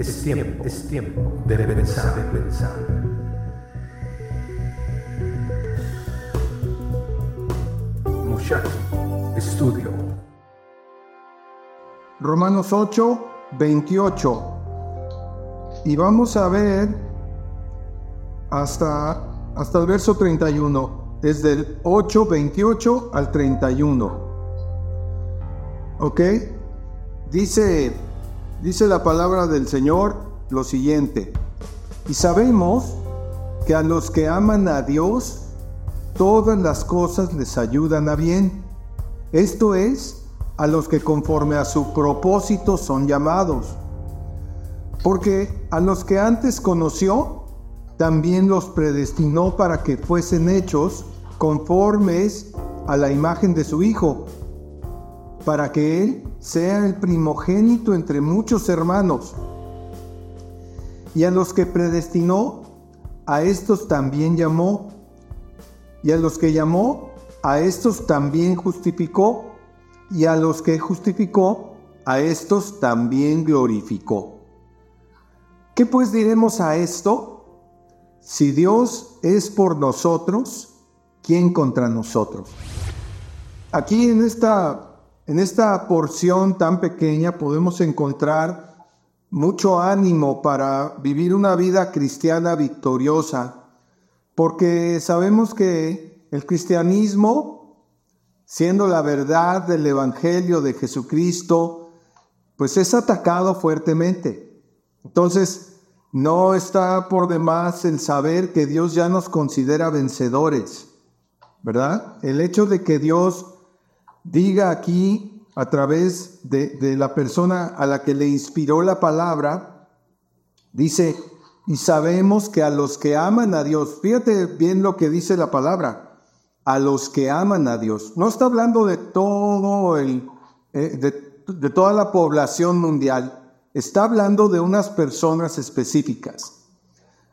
es tiempo, es tiempo de pensar, de pensar. Muchacho, estudio. Romanos 8, 28. Y vamos a ver hasta, hasta el verso 31, desde el 8, 28 al 31. ¿Ok? Dice, dice la palabra del Señor lo siguiente. Y sabemos que a los que aman a Dios, todas las cosas les ayudan a bien. Esto es, a los que conforme a su propósito son llamados. Porque a los que antes conoció, también los predestinó para que fuesen hechos conformes a la imagen de su Hijo para que Él sea el primogénito entre muchos hermanos. Y a los que predestinó, a estos también llamó. Y a los que llamó, a estos también justificó. Y a los que justificó, a estos también glorificó. ¿Qué pues diremos a esto? Si Dios es por nosotros, ¿quién contra nosotros? Aquí en esta en esta porción tan pequeña podemos encontrar mucho ánimo para vivir una vida cristiana victoriosa, porque sabemos que el cristianismo, siendo la verdad del Evangelio de Jesucristo, pues es atacado fuertemente. Entonces, no está por demás el saber que Dios ya nos considera vencedores, ¿verdad? El hecho de que Dios diga aquí a través de, la persona a la que le inspiró la palabra, dice, y sabemos que a los que aman a Dios, fíjate bien lo que dice la palabra, a los que aman a Dios. No está hablando de todo el, eh, de, de toda la población mundial, está hablando de unas personas específicas.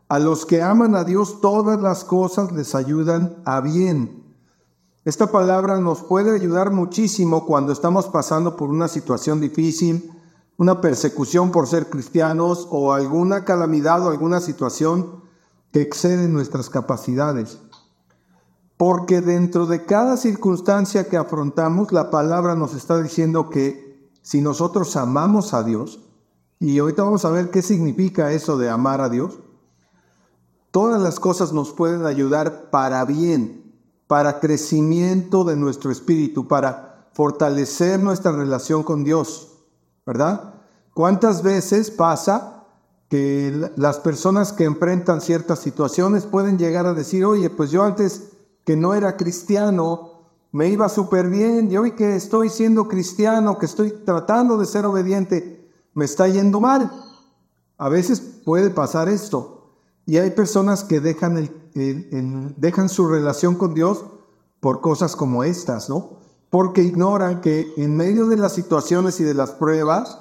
A los que aman a Dios, todas las cosas les ayudan a bien esta palabra nos puede ayudar muchísimo cuando estamos pasando por una situación difícil, una persecución por ser cristianos o alguna calamidad o alguna situación que excede nuestras capacidades. Porque dentro de cada circunstancia que afrontamos, la palabra nos está diciendo que si nosotros amamos a Dios, y ahorita vamos a ver qué significa eso de amar a Dios, todas las cosas nos pueden ayudar para bien, para crecimiento de nuestro espíritu, para fortalecer nuestra relación con Dios, ¿verdad? ¿Cuántas veces pasa que las personas que enfrentan ciertas situaciones pueden llegar a decir, oye, pues yo antes que no era cristiano, me iba súper bien, y hoy que estoy siendo cristiano, que estoy tratando de ser obediente, me está yendo mal. A veces puede pasar esto. Y hay personas que dejan, el, dejan su relación con Dios por cosas como estas, ¿no? Porque ignoran que en medio de las situaciones y de las pruebas,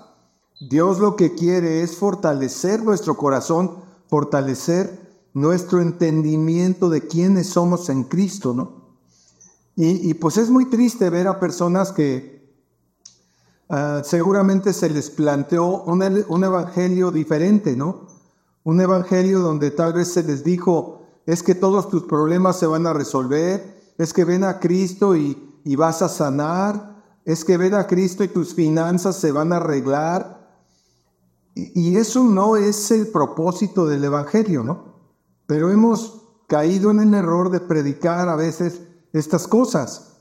Dios lo que quiere es fortalecer nuestro corazón, fortalecer nuestro entendimiento de quiénes somos en Cristo, ¿no? Y, pues es muy triste ver a personas que ah, seguramente se les planteó un evangelio diferente, ¿no? Un evangelio donde tal vez se les dijo, es que todos tus problemas se van a resolver, es que ven a Cristo y, y vas a sanar, es que ven a Cristo y tus finanzas se van a arreglar. Y, eso no es el propósito del evangelio, ¿no? Pero hemos caído en el error de predicar a veces estas cosas.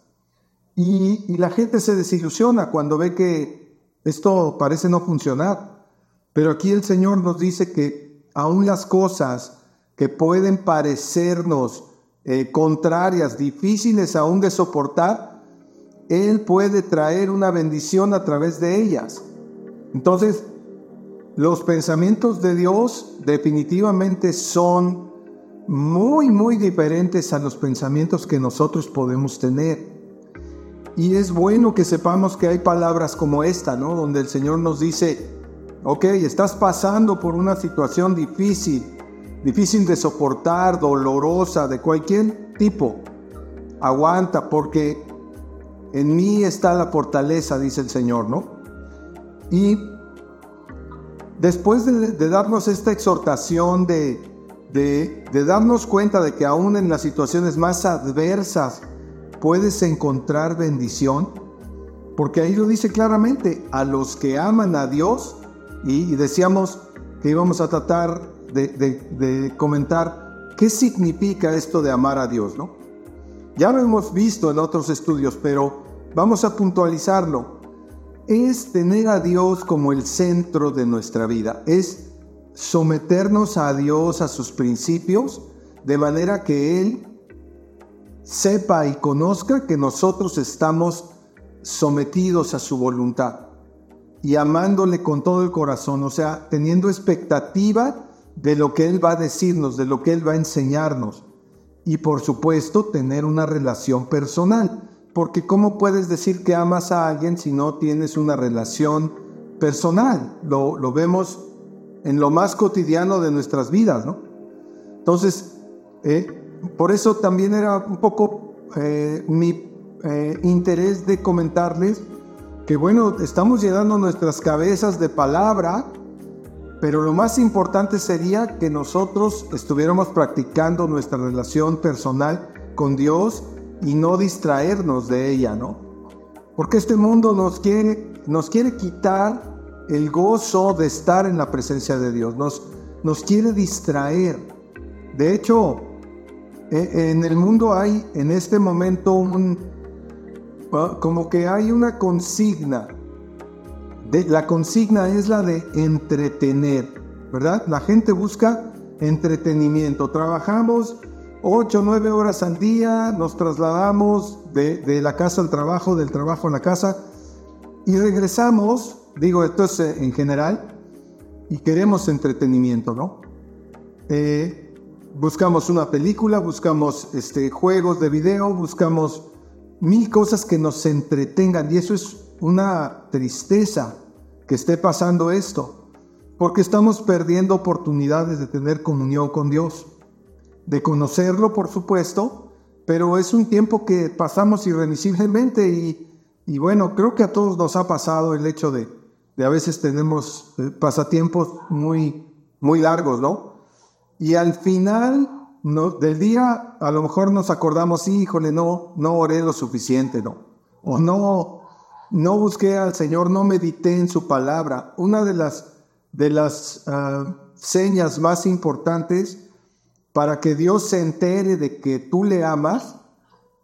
Y, y, la gente se desilusiona cuando ve que esto parece no funcionar. Pero aquí el Señor nos dice que aún las cosas que pueden parecernos eh, contrarias, difíciles aún de soportar, Él puede traer una bendición a través de ellas. Entonces, los pensamientos de Dios definitivamente son muy, muy diferentes a los pensamientos que nosotros podemos tener. Y es bueno que sepamos que hay palabras como esta, ¿no? Donde el Señor nos dice, Ok, estás pasando por una situación difícil, difícil de soportar, dolorosa, de cualquier tipo. Aguanta porque en mí está la fortaleza, dice el Señor, ¿no? Y después de, darnos esta exhortación de, de, de darnos cuenta de que aún en las situaciones más adversas puedes encontrar bendición, porque ahí lo dice claramente, a los que aman a Dios, y, decíamos que íbamos a tratar de, comentar qué significa esto de amar a Dios, ¿no? Ya lo hemos visto en otros estudios, pero vamos a puntualizarlo. Es tener a Dios como el centro de nuestra vida, es someternos a Dios, a sus principios, de manera que Él sepa y conozca que nosotros estamos sometidos a su voluntad y amándole con todo el corazón, o sea, teniendo expectativa de lo que Él va a decirnos, de lo que Él va a enseñarnos. Y por supuesto, tener una relación personal, porque ¿cómo puedes decir que amas a alguien si no tienes una relación personal? Lo, lo vemos en lo más cotidiano de nuestras vidas, ¿no? Entonces, eh, por eso también era un poco eh, mi eh, interés de comentarles que bueno, estamos llenando nuestras cabezas de palabra, pero lo más importante sería que nosotros estuviéramos practicando nuestra relación personal con Dios y no distraernos de ella, ¿no? Porque este mundo nos quiere, nos quiere quitar el gozo de estar en la presencia de Dios, nos, nos quiere distraer. De hecho, e, en el mundo hay en este momento un, como que hay una consigna. De, la consigna es la de entretener, ¿verdad? La gente busca entretenimiento. Trabajamos 8 o 9 horas al día, nos trasladamos de, de, la casa al trabajo, del trabajo a la casa y regresamos, digo esto es eh, en general, y queremos entretenimiento, ¿no? Eh, buscamos una película, buscamos este, juegos de video, buscamos mil cosas que nos entretengan y eso es una tristeza que esté pasando esto, porque estamos perdiendo oportunidades de tener comunión con Dios, de conocerlo por supuesto, pero es un tiempo que pasamos irremisiblemente y, y bueno, creo que a todos nos ha pasado el hecho de, de a veces tenemos eh, pasatiempos muy, muy largos, ¿no? Y al final del día a lo mejor nos acordamos, híjole, no, no oré lo suficiente, no. O no, no busqué al Señor, no medité en su palabra. Una de las, de las ah, señas más importantes para que Dios se entere de que tú le amas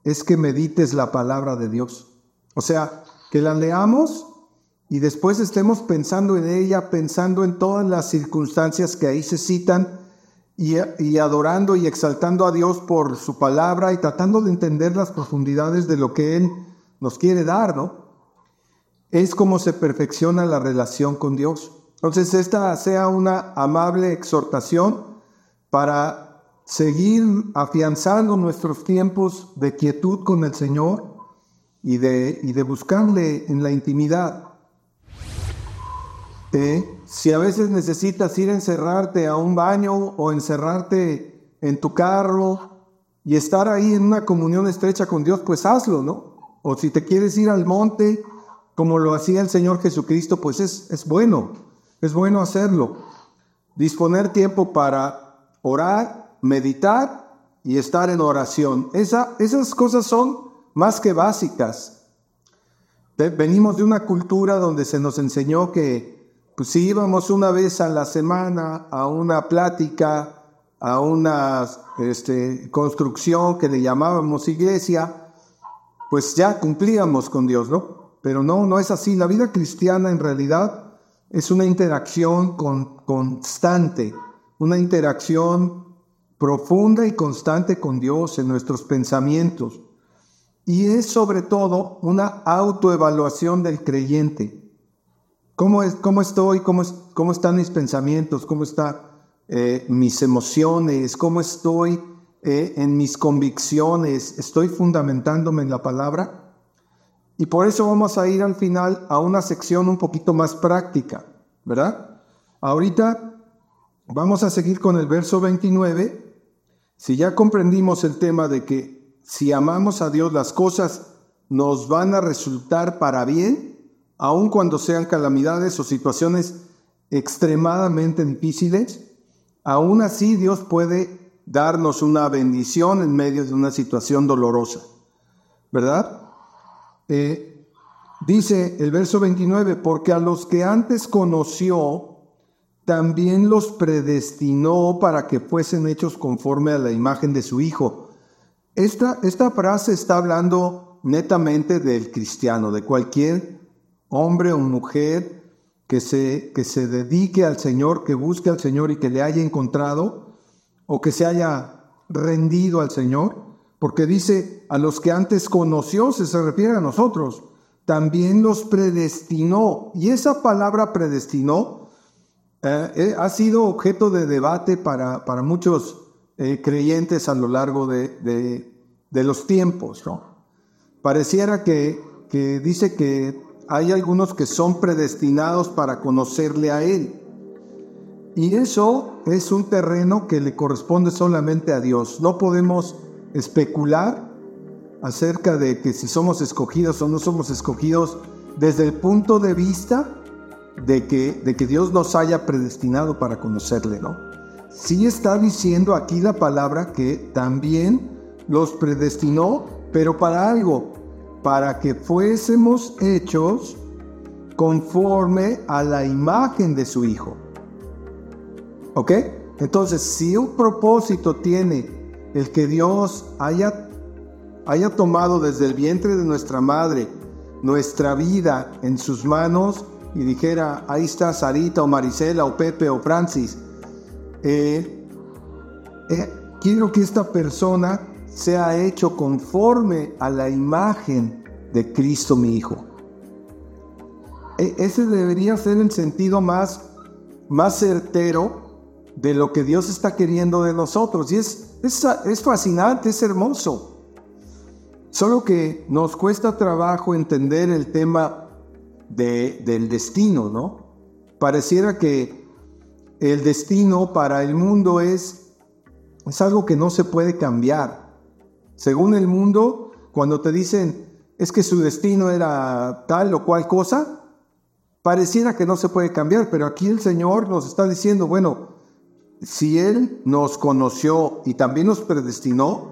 es que medites la palabra de Dios. O sea, que la leamos y después estemos pensando en ella, pensando en todas las circunstancias que ahí se citan y, adorando y exaltando a Dios por su palabra y tratando de entender las profundidades de lo que Él nos quiere dar, ¿no? Es como se perfecciona la relación con Dios. Entonces, esta sea una amable exhortación para seguir afianzando nuestros tiempos de quietud con el Señor y de, y de buscarle en la intimidad. Si a veces necesitas ir a encerrarte a un baño o encerrarte en tu carro y estar ahí en una comunión estrecha con Dios, pues hazlo, ¿no? O si te quieres ir al monte, como lo hacía el Señor Jesucristo, pues es, es bueno, es bueno hacerlo. Disponer tiempo para orar, meditar y estar en oración. Esa, esas cosas son más que básicas. Venimos de una cultura donde se nos enseñó que pues si íbamos una vez a la semana a una plática, a una este, construcción que le llamábamos iglesia, pues ya cumplíamos con Dios, ¿no? Pero no, no es así. La vida cristiana en realidad es una interacción con, constante, una interacción profunda y constante con Dios en nuestros pensamientos. Y es sobre todo una autoevaluación del creyente. ¿Cómo, es, cómo estoy? ¿Cómo, ¿Cómo están mis pensamientos? ¿Cómo están eh, mis emociones? ¿Cómo estoy eh, en mis convicciones? ¿Estoy fundamentándome en la palabra? Y por eso vamos a ir al final a una sección un poquito más práctica, ¿verdad? Ahorita vamos a seguir con el verso 29. Si ya comprendimos el tema de que si amamos a Dios las cosas nos van a resultar para bien, aun cuando sean calamidades o situaciones extremadamente difíciles, aún así Dios puede darnos una bendición en medio de una situación dolorosa, ¿verdad? Eh, dice el verso 29, porque a los que antes conoció, también los predestinó para que fuesen hechos conforme a la imagen de su Hijo. Esta, esta frase está hablando netamente del cristiano, de cualquier hombre o mujer que se, que se dedique al Señor, que busque al Señor y que le haya encontrado o que se haya rendido al Señor, porque dice, a los que antes conoció, se, se refiere a nosotros, también los predestinó. Y esa palabra predestinó eh, eh, ha sido objeto de debate para, para muchos eh, creyentes a lo largo de, de, los tiempos. ¿no? Pareciera que, que dice que hay algunos que son predestinados para conocerle a Él. Y eso es un terreno que le corresponde solamente a Dios. No podemos especular acerca de que si somos escogidos o no somos escogidos desde el punto de vista de que, de que Dios nos haya predestinado para conocerle, ¿no? Sí está diciendo aquí la palabra que también los predestinó, pero para algo, para que fuésemos hechos conforme a la imagen de su Hijo. ¿Ok? Entonces, si un propósito tiene el que Dios haya, haya tomado desde el vientre de nuestra madre nuestra vida en sus manos, y dijera, ahí está Sarita o Marisela o Pepe o Francis, eh, eh, quiero que esta persona sea hecho conforme a la imagen de Cristo mi Hijo. E, ese debería ser el sentido más, más certero de lo que Dios está queriendo de nosotros. Y es, es, es fascinante, es hermoso. Solo que nos cuesta trabajo entender el tema del destino, ¿no? Pareciera que el destino para el mundo es, es algo que no se puede cambiar. Según el mundo, cuando te dicen es que su destino era tal o cual cosa, pareciera que no se puede cambiar, pero aquí el Señor nos está diciendo, bueno, si Él nos conoció y también nos predestinó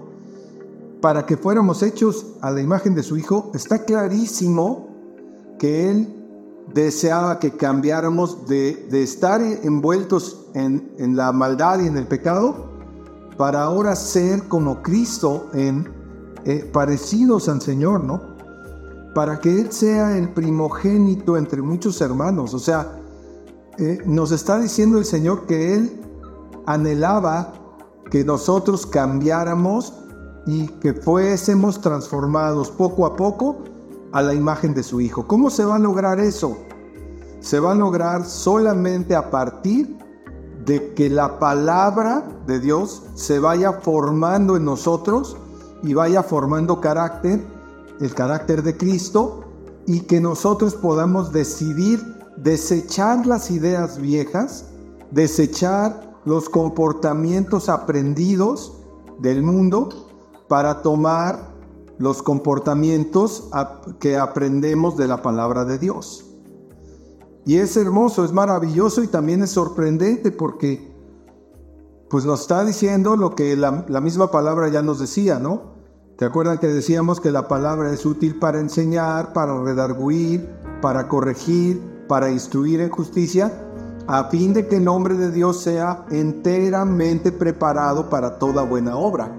para que fuéramos hechos a la imagen de su Hijo, está clarísimo que Él deseaba que cambiáramos de, estar envueltos en, la maldad y en el pecado para ahora ser como Cristo, en, eh, parecidos al Señor, ¿no? Para que Él sea el primogénito entre muchos hermanos. O sea, eh, nos está diciendo el Señor que Él anhelaba que nosotros cambiáramos y que fuésemos transformados poco a poco a la imagen de su Hijo. ¿Cómo se va a lograr eso? Se va a lograr solamente a partir de que la palabra de Dios se vaya formando en nosotros y vaya formando carácter, el carácter de Cristo, y que nosotros podamos decidir desechar las ideas viejas, desechar los comportamientos aprendidos del mundo para tomar los comportamientos que aprendemos de la palabra de Dios. Y es hermoso, es maravilloso y también es sorprendente porque pues nos está diciendo lo que la, la misma palabra ya nos decía, ¿no? ¿Te acuerdan que decíamos que la palabra es útil para enseñar, para redarguir, para corregir, para instruir en justicia, a fin de que el nombre de Dios sea enteramente preparado para toda buena obra?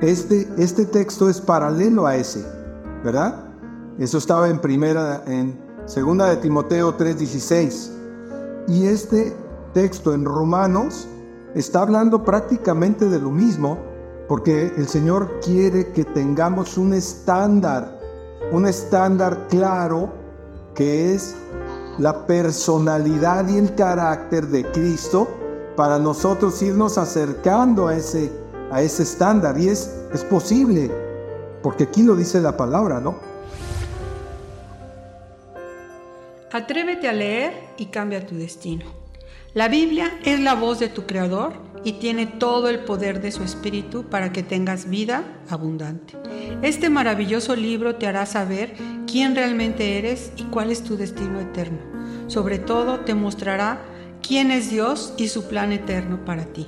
Este, este texto es paralelo a ese, ¿verdad? Eso estaba en primera, en segunda de Timoteo 3:16. Y este texto en Romanos está hablando prácticamente de lo mismo, porque el Señor quiere que tengamos un estándar, un estándar claro que es la personalidad y el carácter de Cristo para nosotros irnos acercando a ese a ese estándar y es, es posible, porque aquí lo dice la palabra, ¿no? Atrévete a leer y cambia tu destino. La Biblia es la voz de tu Creador y tiene todo el poder de su Espíritu para que tengas vida abundante. Este maravilloso libro te hará saber quién realmente eres y cuál es tu destino eterno. Sobre todo te mostrará quién es Dios y su plan eterno para ti.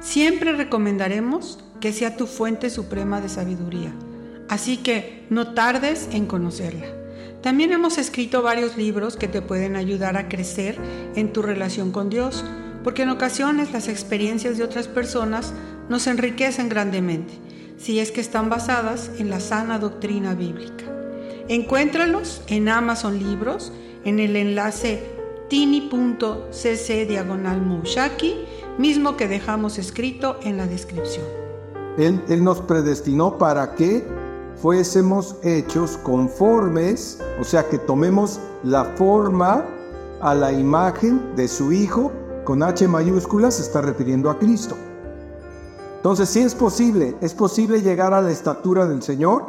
Siempre recomendaremos que sea tu fuente suprema de sabiduría, así que no tardes en conocerla. También hemos escrito varios libros que te pueden ayudar a crecer en tu relación con Dios, porque en ocasiones las experiencias de otras personas nos enriquecen grandemente, si es que están basadas en la sana doctrina bíblica. Encuéntralos en Amazon Libros, en el enlace tini.cc diagonal mismo que dejamos escrito en la descripción. Él, nos predestinó para que fuésemos hechos conformes, o sea, que tomemos la forma a la imagen de su Hijo, con H mayúscula se está refiriendo a Cristo. Entonces, sí es posible, es posible llegar a la estatura del Señor,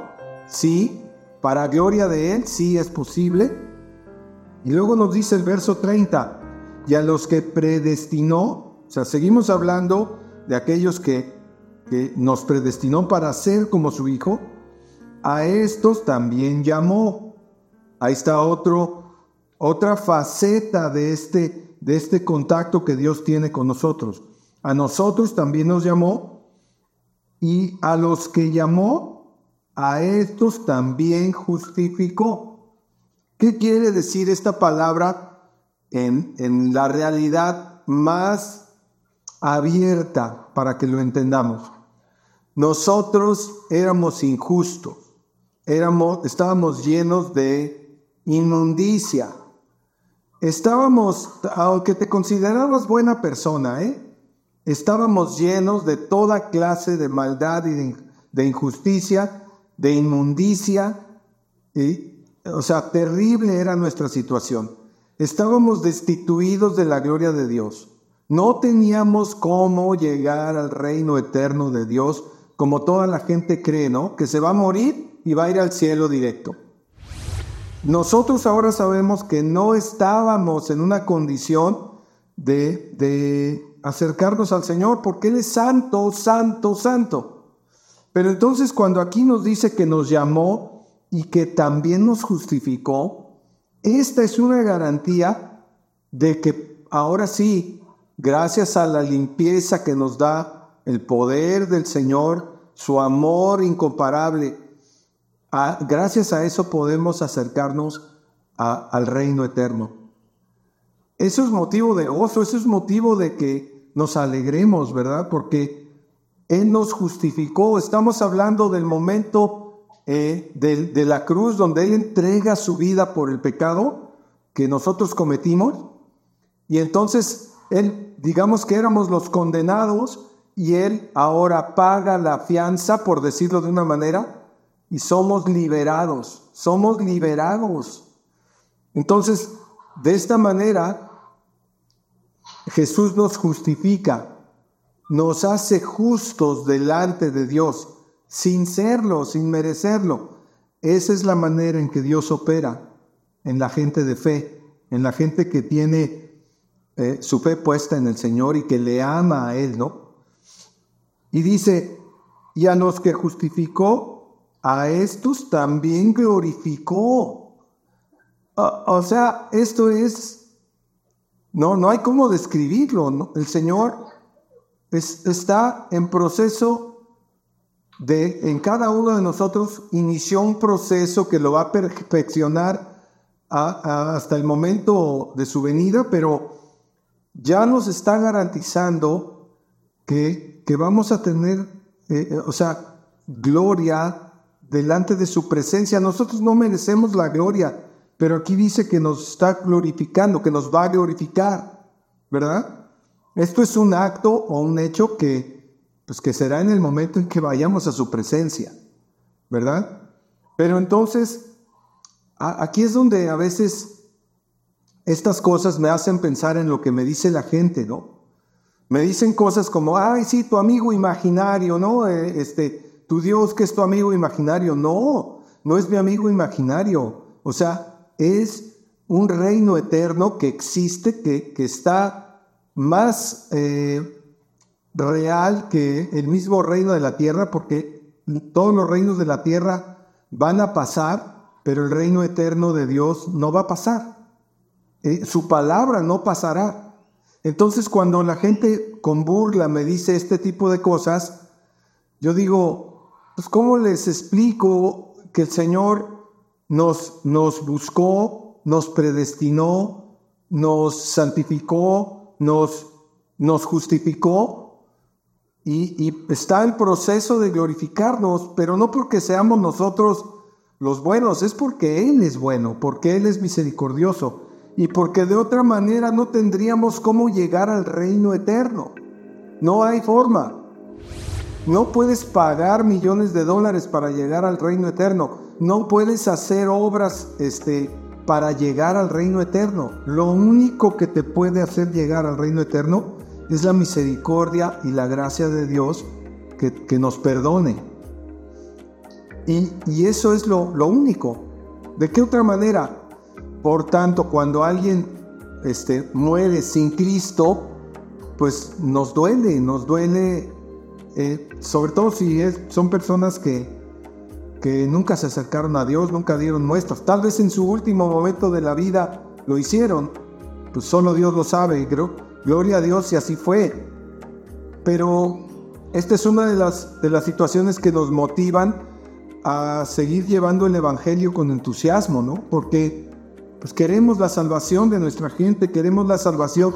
sí, para gloria de Él, sí es posible. Y luego nos dice el verso 30, y a los que predestinó, o sea, seguimos hablando de aquellos que, que nos predestinó para ser como su Hijo, a estos también llamó. Ahí está otro, otra faceta de este, de este contacto que Dios tiene con nosotros. A nosotros también nos llamó y a los que llamó, a estos también justificó. ¿Qué quiere decir esta palabra en, en la realidad más abierta para que lo entendamos? Nosotros éramos injustos éramos, estábamos llenos de inmundicia. Estábamos, aunque te considerabas buena persona, ¿eh? estábamos llenos de toda clase de maldad y de, injusticia, de inmundicia. O sea, terrible era nuestra situación. Estábamos destituidos de la gloria de Dios. No teníamos cómo llegar al reino eterno de Dios, como toda la gente cree, ¿no? Que se va a morir y va a ir al cielo directo. Nosotros ahora sabemos que no estábamos en una condición de, de acercarnos al Señor porque Él es santo, santo, santo. Pero entonces cuando aquí nos dice que nos llamó y que también nos justificó, esta es una garantía de que ahora sí, gracias a la limpieza que nos da el poder del Señor, su amor incomparable, gracias a eso podemos acercarnos al reino eterno. Eso es motivo de gozo, eso es motivo de que nos alegremos, ¿verdad? Porque Él nos justificó. Estamos hablando del momento eh, de, de la cruz donde Él entrega su vida por el pecado que nosotros cometimos. Y entonces Él, digamos que éramos los condenados y Él ahora paga la fianza, por decirlo de una manera, y somos liberados, somos liberados. Entonces, de esta manera, Jesús nos justifica, nos hace justos delante de Dios, sin serlo, sin merecerlo. Esa es la manera en que Dios opera en la gente de fe, en la gente que tiene eh, su fe puesta en el Señor y que le ama a Él, ¿no? Y dice, y a los que justificó, a estos también glorificó. O, sea, esto es, no, no hay cómo describirlo. El Señor está en proceso de, en cada uno de nosotros, inició un proceso que lo va a perfeccionar hasta el momento de su venida, pero ya nos está garantizando que, que vamos a tener, eh, o sea, gloria, delante de su presencia. Nosotros no merecemos la gloria, pero aquí dice que nos está glorificando, que nos va a glorificar, ¿verdad? Esto es un acto o un hecho que, pues que será en el momento en que vayamos a su presencia, ¿verdad? Pero entonces, aquí es donde a veces estas cosas me hacen pensar en lo que me dice la gente, ¿no? Me dicen cosas como, ay, sí, tu amigo imaginario, ¿no? Eh, este, tu Dios que es tu amigo imaginario. No, no es mi amigo imaginario. O sea, es un reino eterno que existe, que, que está más eh, real que el mismo reino de la tierra, porque todos los reinos de la tierra van a pasar, pero el reino eterno de Dios no va a pasar. eh, su palabra no pasará. Entonces cuando la gente con burla me dice este tipo de cosas, yo digo, pues ¿cómo les explico que el Señor nos, nos buscó, nos predestinó, nos santificó, nos, nos justificó y, está el proceso de glorificarnos, pero no porque seamos nosotros los buenos, es porque Él es bueno, porque Él es misericordioso y porque de otra manera no tendríamos cómo llegar al reino eterno. No hay forma. No puedes pagar millones de dólares para llegar al reino eterno. No puedes hacer obras este, para llegar al reino eterno. Lo único que te puede hacer llegar al reino eterno es la misericordia y la gracia de Dios que, nos perdone. Y, y eso es lo, lo único. ¿De qué otra manera? Por tanto, cuando alguien este, muere sin Cristo, pues nos duele, nos duele, eh, sobre todo si son personas que, que nunca se acercaron a Dios, nunca dieron muestras. Tal vez en su último momento de la vida lo hicieron, pues solo Dios lo sabe, gloria a Dios si así fue. Pero esta es una de las, de las situaciones que nos motivan a seguir llevando el Evangelio con entusiasmo, ¿no? Porque pues queremos la salvación de nuestra gente, queremos la salvación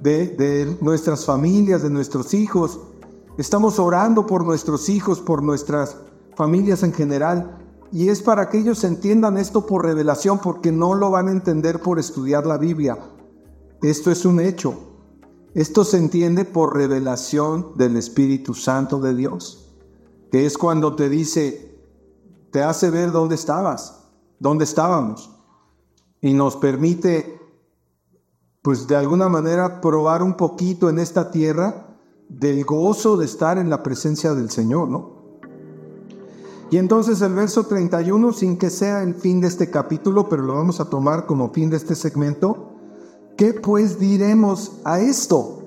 de, nuestras familias, de nuestros hijos. Estamos orando por nuestros hijos, por nuestras familias en general. Y es para que ellos entiendan esto por revelación, porque no lo van a entender por estudiar la Biblia. Esto es un hecho. Esto se entiende por revelación del Espíritu Santo de Dios, que es cuando te dice, te hace ver dónde estabas, dónde estábamos y nos permite, pues de alguna manera, probar un poquito en esta tierra del gozo de estar en la presencia del Señor, ¿no? Y entonces el verso 31, sin que sea el fin de este capítulo, pero lo vamos a tomar como fin de este segmento, ¿qué pues diremos a esto?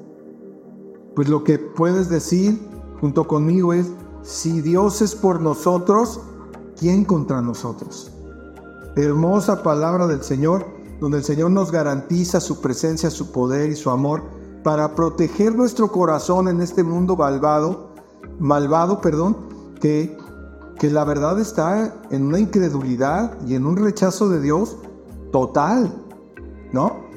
Pues lo que puedes decir junto conmigo es, si Dios es por nosotros, ¿quién contra nosotros? hermosa palabra del Señor, donde el Señor nos garantiza su presencia, su poder y su amor para proteger nuestro corazón en este mundo malvado, malvado, perdón, que, que la verdad está en una incredulidad y en un rechazo de Dios total, ¿no?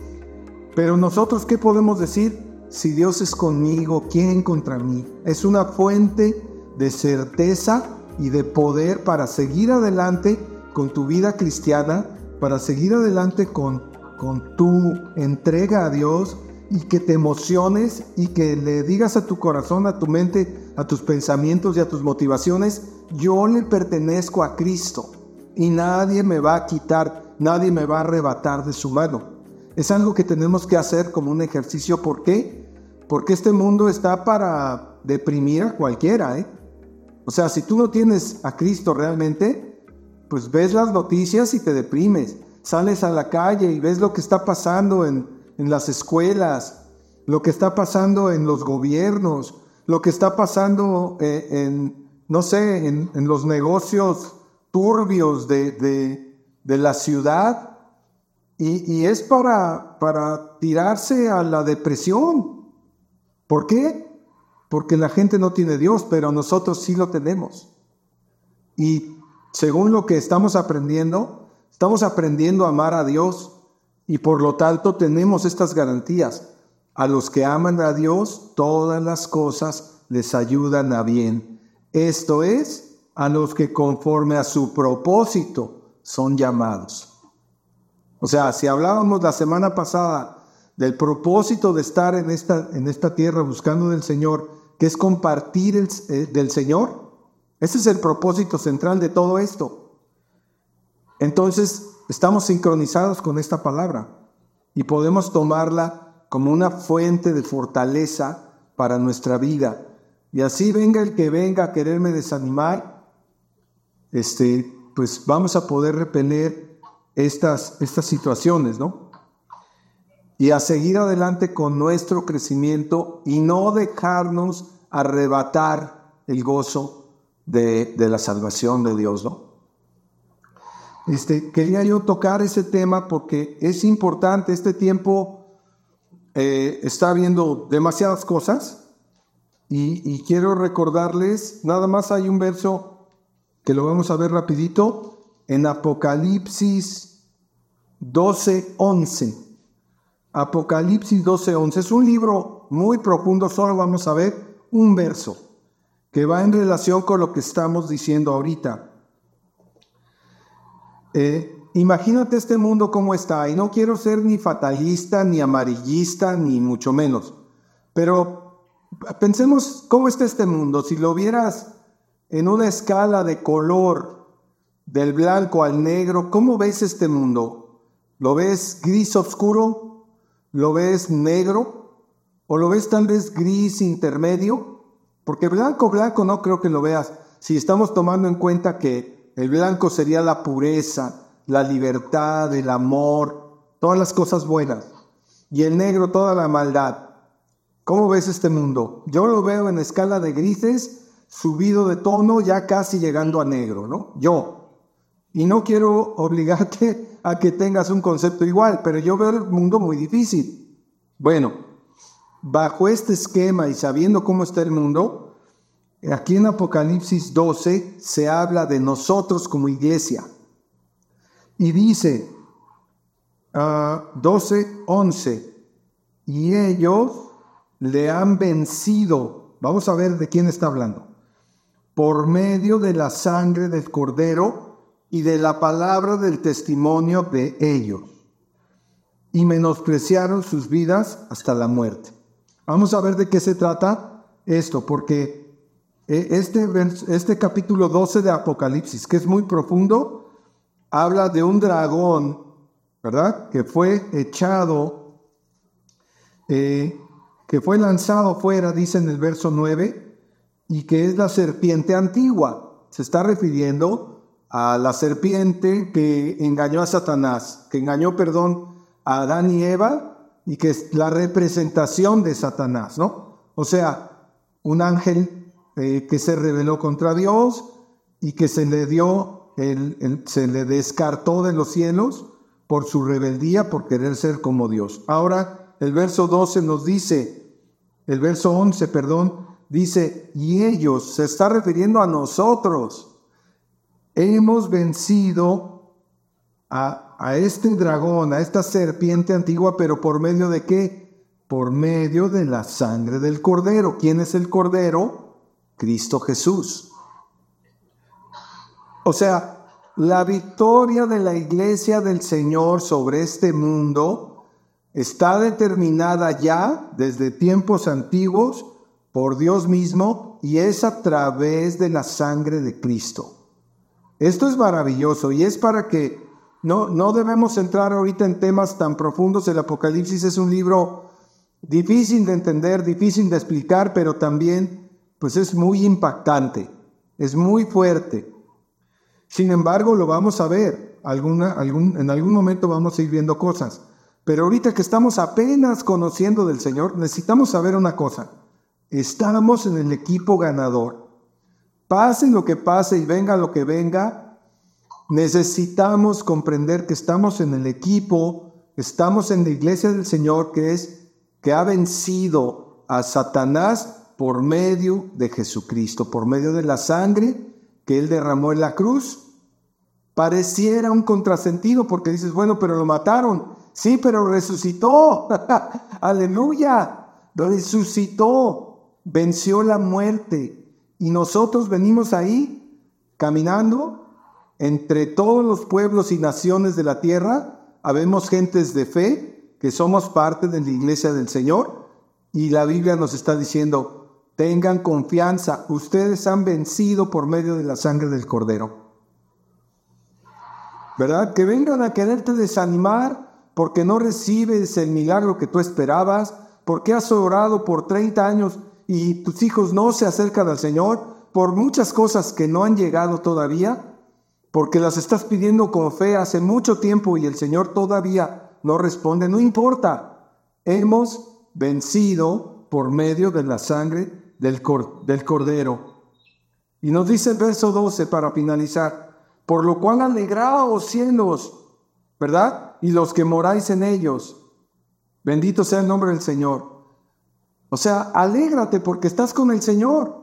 Pero nosotros, ¿qué podemos decir? Si Dios es conmigo, ¿quién contra mí? Es una fuente de certeza y de poder para seguir adelante con tu vida cristiana para seguir adelante con, con tu entrega a Dios y que te emociones y que le digas a tu corazón, a tu mente, a tus pensamientos y a tus motivaciones, yo le pertenezco a Cristo y nadie me va a quitar, nadie me va a arrebatar de su mano. Es algo que tenemos que hacer como un ejercicio. ¿Por qué? Porque este mundo está para deprimir a cualquiera. ¿eh? O sea, si tú no tienes a Cristo realmente, pues ves las noticias y te deprimes. Sales a la calle y ves lo que está pasando en, las escuelas, lo que está pasando en los gobiernos, lo que está pasando eh, en, no sé, en, los negocios turbios de, la ciudad. Y, y, es para, para tirarse a la depresión. ¿Por qué? Porque la gente no tiene Dios, pero nosotros sí lo tenemos. Y según lo que estamos aprendiendo, estamos aprendiendo a amar a Dios y por lo tanto tenemos estas garantías. A los que aman a Dios, todas las cosas les ayudan a bien. Esto es, a los que conforme a su propósito son llamados. O sea, si hablábamos la semana pasada del propósito de estar en esta, en esta tierra buscando del Señor, que es compartir el, eh, del Señor, ese es el propósito central de todo esto. Entonces, estamos sincronizados con esta palabra y podemos tomarla como una fuente de fortaleza para nuestra vida. Y así venga el que venga a quererme desanimar, este, pues vamos a poder repeler estas, estas situaciones, ¿no? Y a seguir adelante con nuestro crecimiento y no dejarnos arrebatar el gozo de, la salvación de Dios, ¿no? Este, quería yo tocar ese tema porque es importante, este tiempo eh, está viendo demasiadas cosas y, y quiero recordarles, nada más hay un verso que lo vamos a ver rapidito, en Apocalipsis 12, 11. Apocalipsis 12, 11. Es un libro muy profundo, solo vamos a ver un verso que va en relación con lo que estamos diciendo ahorita. Eh, imagínate este mundo como está, y no quiero ser ni fatalista, ni amarillista, ni mucho menos, pero pensemos cómo está este mundo. Si lo vieras en una escala de color del blanco al negro, ¿cómo ves este mundo? ¿Lo ves gris oscuro? ¿Lo ves negro? ¿O lo ves tal vez gris intermedio? Porque blanco, blanco no creo que lo veas. Si estamos tomando en cuenta que el blanco sería la pureza, la libertad, el amor, todas las cosas buenas. Y el negro, toda la maldad. ¿Cómo ves este mundo? Yo lo veo en escala de grises, subido de tono, ya casi llegando a negro, ¿no? Yo, y no quiero obligarte a que tengas un concepto igual, pero yo veo el mundo muy difícil. Bueno, bajo este esquema y sabiendo cómo está el mundo, aquí en Apocalipsis 12 se habla de nosotros como iglesia. Y dice, 12, 11, y ellos le han vencido. Vamos a ver de quién está hablando. Por medio de la sangre del cordero y de la palabra del testimonio de ellos, y menospreciaron sus vidas hasta la muerte. Vamos a ver de qué se trata esto, porque este, este capítulo 12 de Apocalipsis, que es muy profundo, habla de un dragón, ¿verdad? Que fue echado, eh, que fue lanzado fuera, dice en el verso 9, y que es la serpiente antigua. Se está refiriendo a la serpiente que engañó a Satanás, que engañó, perdón, a Adán y Eva y que es la representación de Satanás, ¿no? O sea, un ángel eh, que se rebeló contra Dios y que se le dio, el, se le descartó de los cielos por su rebeldía, por querer ser como Dios. Ahora, el verso 12 nos dice, el verso 11, perdón, dice, y ellos, se está refiriendo a nosotros, hemos vencido a, a, este dragón, a esta serpiente antigua, pero por medio de qué? Por medio de la sangre del cordero. ¿Quién es el cordero? Cristo Jesús. O sea, la victoria de la iglesia del Señor sobre este mundo está determinada ya desde tiempos antiguos por Dios mismo y es a través de la sangre de Cristo. Esto es maravilloso y es para que no, no debemos entrar ahorita en temas tan profundos. El Apocalipsis es un libro difícil de entender, difícil de explicar, pero también pues es muy impactante, es muy fuerte. Sin embargo, lo vamos a ver, alguna, algún, en algún momento vamos a ir viendo cosas. Pero ahorita que estamos apenas conociendo del Señor, necesitamos saber una cosa. Estamos en el equipo ganador. Pase lo que pase y venga lo que venga, necesitamos comprender que estamos en el equipo, estamos en la iglesia del Señor que es que ha vencido a Satanás por medio de Jesucristo, por medio de la sangre que él derramó en la cruz. Pareciera un contrasentido porque dices, bueno, pero lo mataron. Sí, pero resucitó. Aleluya. Resucitó. Venció la muerte. Y nosotros venimos ahí caminando entre todos los pueblos y naciones de la tierra. Habemos gentes de fe que somos parte de la iglesia del Señor. Y la Biblia nos está diciendo, tengan confianza, ustedes han vencido por medio de la sangre del cordero. ¿Verdad? Que vengan a quererte desanimar porque no recibes el milagro que tú esperabas, porque has orado por 30 años y tus hijos no se acercan al Señor por muchas cosas que no han llegado todavía, porque las estás pidiendo con fe hace mucho tiempo y el Señor todavía no responde, no importa, hemos vencido por medio de la sangre del, Cordero. Y nos dice el verso 12 para finalizar, Por lo cual alegraos cielos, ¿verdad? Y los que moráis en ellos. Bendito sea el nombre del Señor. O sea, alégrate porque estás con el Señor.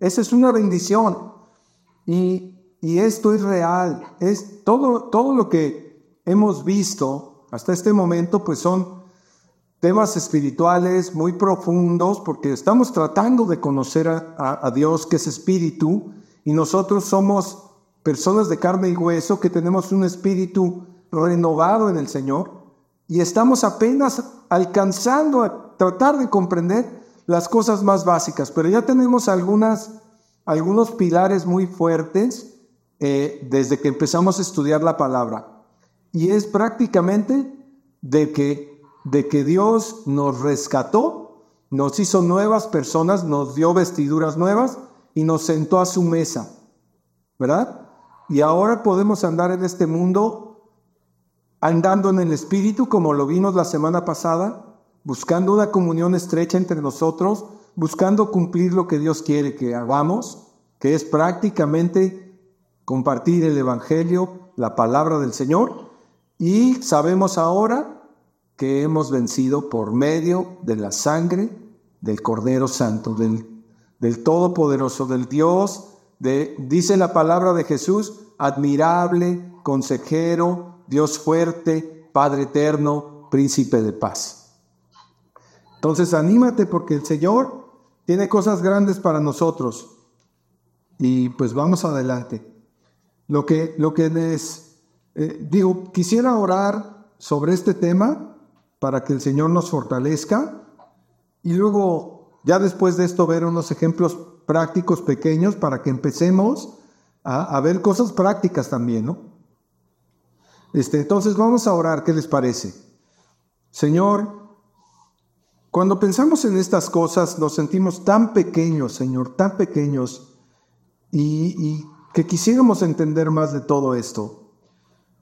Esa es una bendición. Y, y esto es real. Es todo, todo lo que hemos visto hasta este momento, pues son temas espirituales muy profundos porque estamos tratando de conocer a, Dios que es espíritu y nosotros somos personas de carne y hueso que tenemos un espíritu renovado en el Señor y estamos apenas alcanzando a tratar de comprender las cosas más básicas, pero ya tenemos algunas, algunos pilares muy fuertes eh, desde que empezamos a estudiar la palabra. Y es prácticamente de que de que Dios nos rescató, nos hizo nuevas personas, nos dio vestiduras nuevas y nos sentó a su mesa, ¿verdad? Y ahora podemos andar en este mundo andando en el Espíritu como lo vimos la semana pasada, buscando una comunión estrecha entre nosotros, buscando cumplir lo que Dios quiere que hagamos, que es prácticamente compartir el Evangelio, la palabra del Señor. Y sabemos ahora que hemos vencido por medio de la sangre del Cordero Santo, del, del Todopoderoso, del Dios, de, dice la palabra de Jesús, admirable, consejero, Dios fuerte, Padre eterno, príncipe de paz. Entonces anímate porque el Señor tiene cosas grandes para nosotros. Y pues vamos adelante. Lo que, lo que les eh, digo, quisiera orar sobre este tema para que el Señor nos fortalezca y luego ya después de esto ver unos ejemplos prácticos pequeños para que empecemos a, ver cosas prácticas también, ¿no? Este, entonces vamos a orar, ¿qué les parece? Señor, cuando pensamos en estas cosas nos sentimos tan pequeños, Señor, tan pequeños y, y que quisiéramos entender más de todo esto.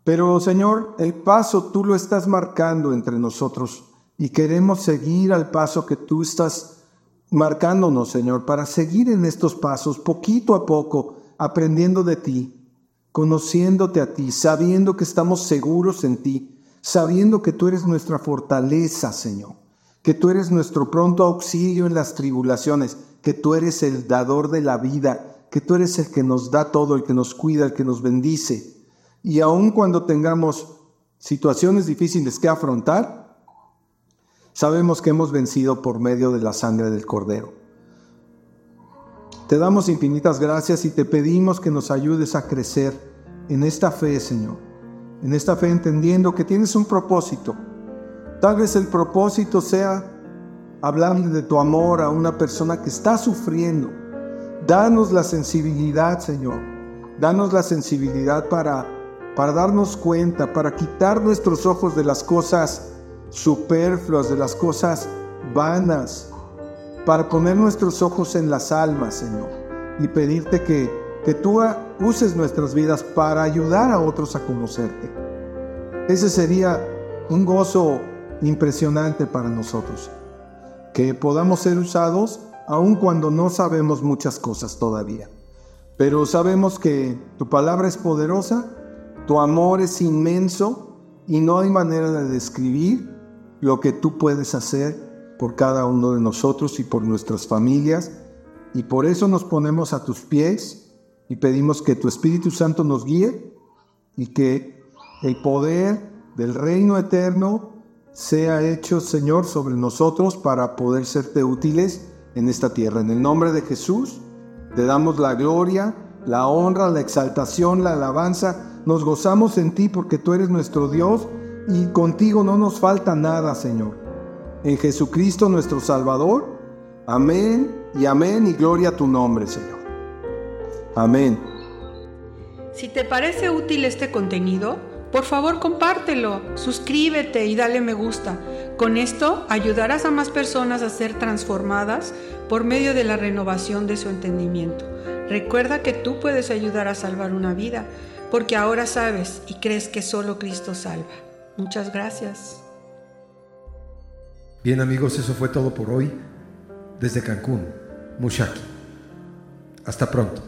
Pero Señor, el paso tú lo estás marcando entre nosotros y queremos seguir al paso que tú estás marcándonos, Señor, para seguir en estos pasos poquito a poco, aprendiendo de ti, conociéndote a ti, sabiendo que estamos seguros en ti, sabiendo que tú eres nuestra fortaleza, Señor, que tú eres nuestro pronto auxilio en las tribulaciones, que tú eres el dador de la vida, que tú eres el que nos da todo, el que nos cuida, el que nos bendice y aun cuando tengamos situaciones difíciles que afrontar, sabemos que hemos vencido por medio de la sangre del Cordero. Te damos infinitas gracias y te pedimos que nos ayudes a crecer en esta fe, Señor. En esta fe entendiendo que tienes un propósito. Tal vez el propósito sea hablarle de tu amor a una persona que está sufriendo. Danos la sensibilidad, Señor. Danos la sensibilidad para para darnos cuenta, para quitar nuestros ojos de las cosas superfluas, de las cosas vanas, para poner nuestros ojos en las almas, Señor, y pedirte que, que tú uses nuestras vidas para ayudar a otros a conocerte. Ese sería un gozo impresionante para nosotros, que podamos ser usados aun cuando no sabemos muchas cosas todavía. Pero sabemos que tu palabra es poderosa tu amor es inmenso y no hay manera de describir lo que tú puedes hacer por cada uno de nosotros y por nuestras familias. Y por eso nos ponemos a tus pies y pedimos que tu Espíritu Santo nos guíe y que el poder del reino eterno sea hecho, Señor, sobre nosotros para poder serte útiles en esta tierra. En el nombre de Jesús, te damos la gloria, la honra, la exaltación, la alabanza nos gozamos en ti porque tú eres nuestro Dios y contigo no nos falta nada, Señor. En Jesucristo nuestro Salvador. Amén y amén y gloria a tu nombre, Señor. Amén. Si te parece útil este contenido, por favor compártelo, suscríbete y dale me gusta. Con esto ayudarás a más personas a ser transformadas por medio de la renovación de su entendimiento. Recuerda que tú puedes ayudar a salvar una vida porque ahora sabes y crees que solo Cristo salva. Muchas gracias. Bien amigos, eso fue todo por hoy desde Cancún, Mushaki. Hasta pronto.